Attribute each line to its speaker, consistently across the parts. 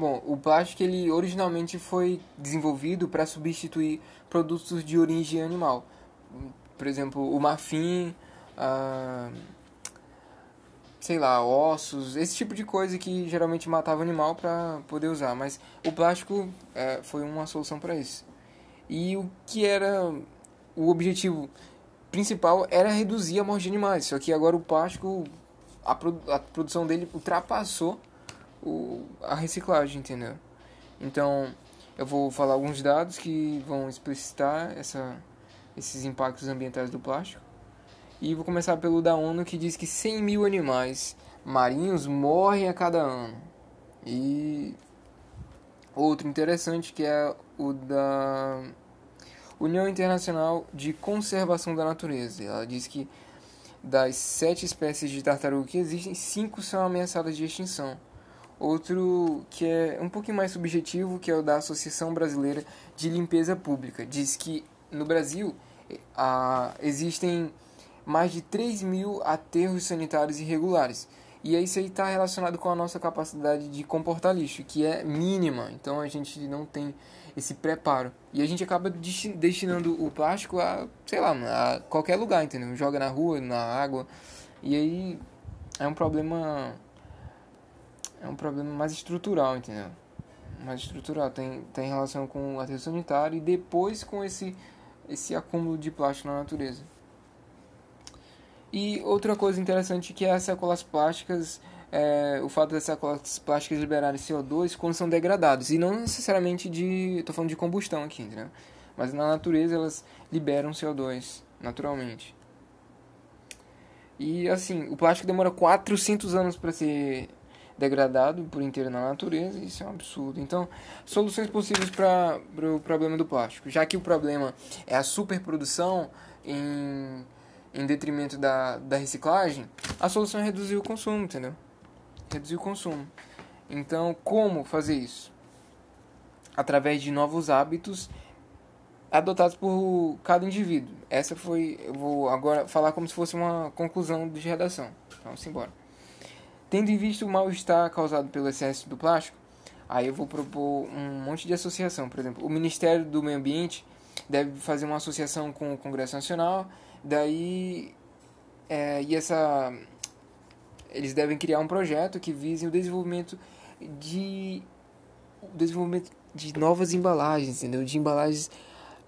Speaker 1: Bom, o plástico ele originalmente foi desenvolvido para substituir produtos de origem animal. Por exemplo, o marfim, sei lá, ossos, esse tipo de coisa que geralmente matava animal para poder usar. Mas o plástico é, foi uma solução para isso. E o que era o objetivo principal era reduzir a morte de animais. Só que agora o plástico, a, produ a produção dele ultrapassou o, a reciclagem, entendeu? Então, eu vou falar alguns dados que vão explicitar essa, esses impactos ambientais do plástico. E vou começar pelo da ONU que diz que 100 mil animais marinhos morrem a cada ano. E outro interessante que é o da União Internacional de Conservação da Natureza. Ela diz que das sete espécies de tartaruga que existem, cinco são ameaçadas de extinção. Outro que é um pouquinho mais subjetivo, que é o da Associação Brasileira de Limpeza Pública. Diz que no Brasil a, existem mais de 3 mil aterros sanitários irregulares. E isso aí está relacionado com a nossa capacidade de comportar lixo, que é mínima. Então a gente não tem esse preparo. E a gente acaba destinando o plástico a, sei lá, a qualquer lugar, entendeu? Joga na rua, na água. E aí é um problema é um problema mais estrutural, entendeu? Mais estrutural, tem, tem relação com o aterro sanitário e depois com esse, esse acúmulo de plástico na natureza. E outra coisa interessante que é as sacolas plásticas, é, o fato das sacolas plásticas liberarem CO2 quando são degradados. E não necessariamente de. Estou falando de combustão aqui, entendeu? Mas na natureza elas liberam CO2 naturalmente. E assim, o plástico demora 400 anos para ser degradado por inteiro na natureza, isso é um absurdo. Então, soluções possíveis para o pro problema do plástico. Já que o problema é a superprodução em, em detrimento da, da reciclagem, a solução é reduzir o consumo, entendeu? Reduzir o consumo. Então, como fazer isso? Através de novos hábitos adotados por cada indivíduo. Essa foi, eu vou agora falar como se fosse uma conclusão de redação. Então, vamos embora. Tendo em vista o mal-estar causado pelo excesso do plástico, aí eu vou propor um monte de associação. Por exemplo, o Ministério do Meio Ambiente deve fazer uma associação com o Congresso Nacional, daí é, e essa eles devem criar um projeto que vise o desenvolvimento de o desenvolvimento de novas embalagens, entendeu? De embalagens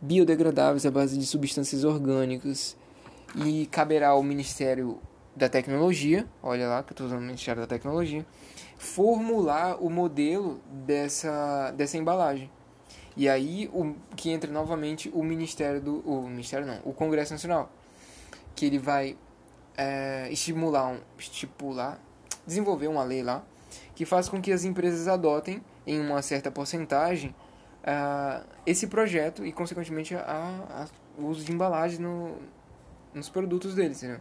Speaker 1: biodegradáveis à base de substâncias orgânicas e caberá ao Ministério da tecnologia, olha lá que eu estou usando o Ministério da Tecnologia, formular o modelo dessa, dessa embalagem. E aí o, que entra novamente o Ministério do. O Ministério não, o Congresso Nacional. Que ele vai é, estimular, um, estipular, desenvolver uma lei lá que faz com que as empresas adotem em uma certa porcentagem uh, esse projeto e consequentemente a, o uso de embalagem no, nos produtos deles, entendeu?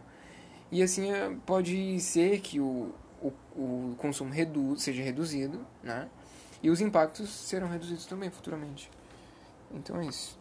Speaker 1: E assim é, pode ser que o, o, o consumo redu seja reduzido, né? E os impactos serão reduzidos também futuramente. Então é isso.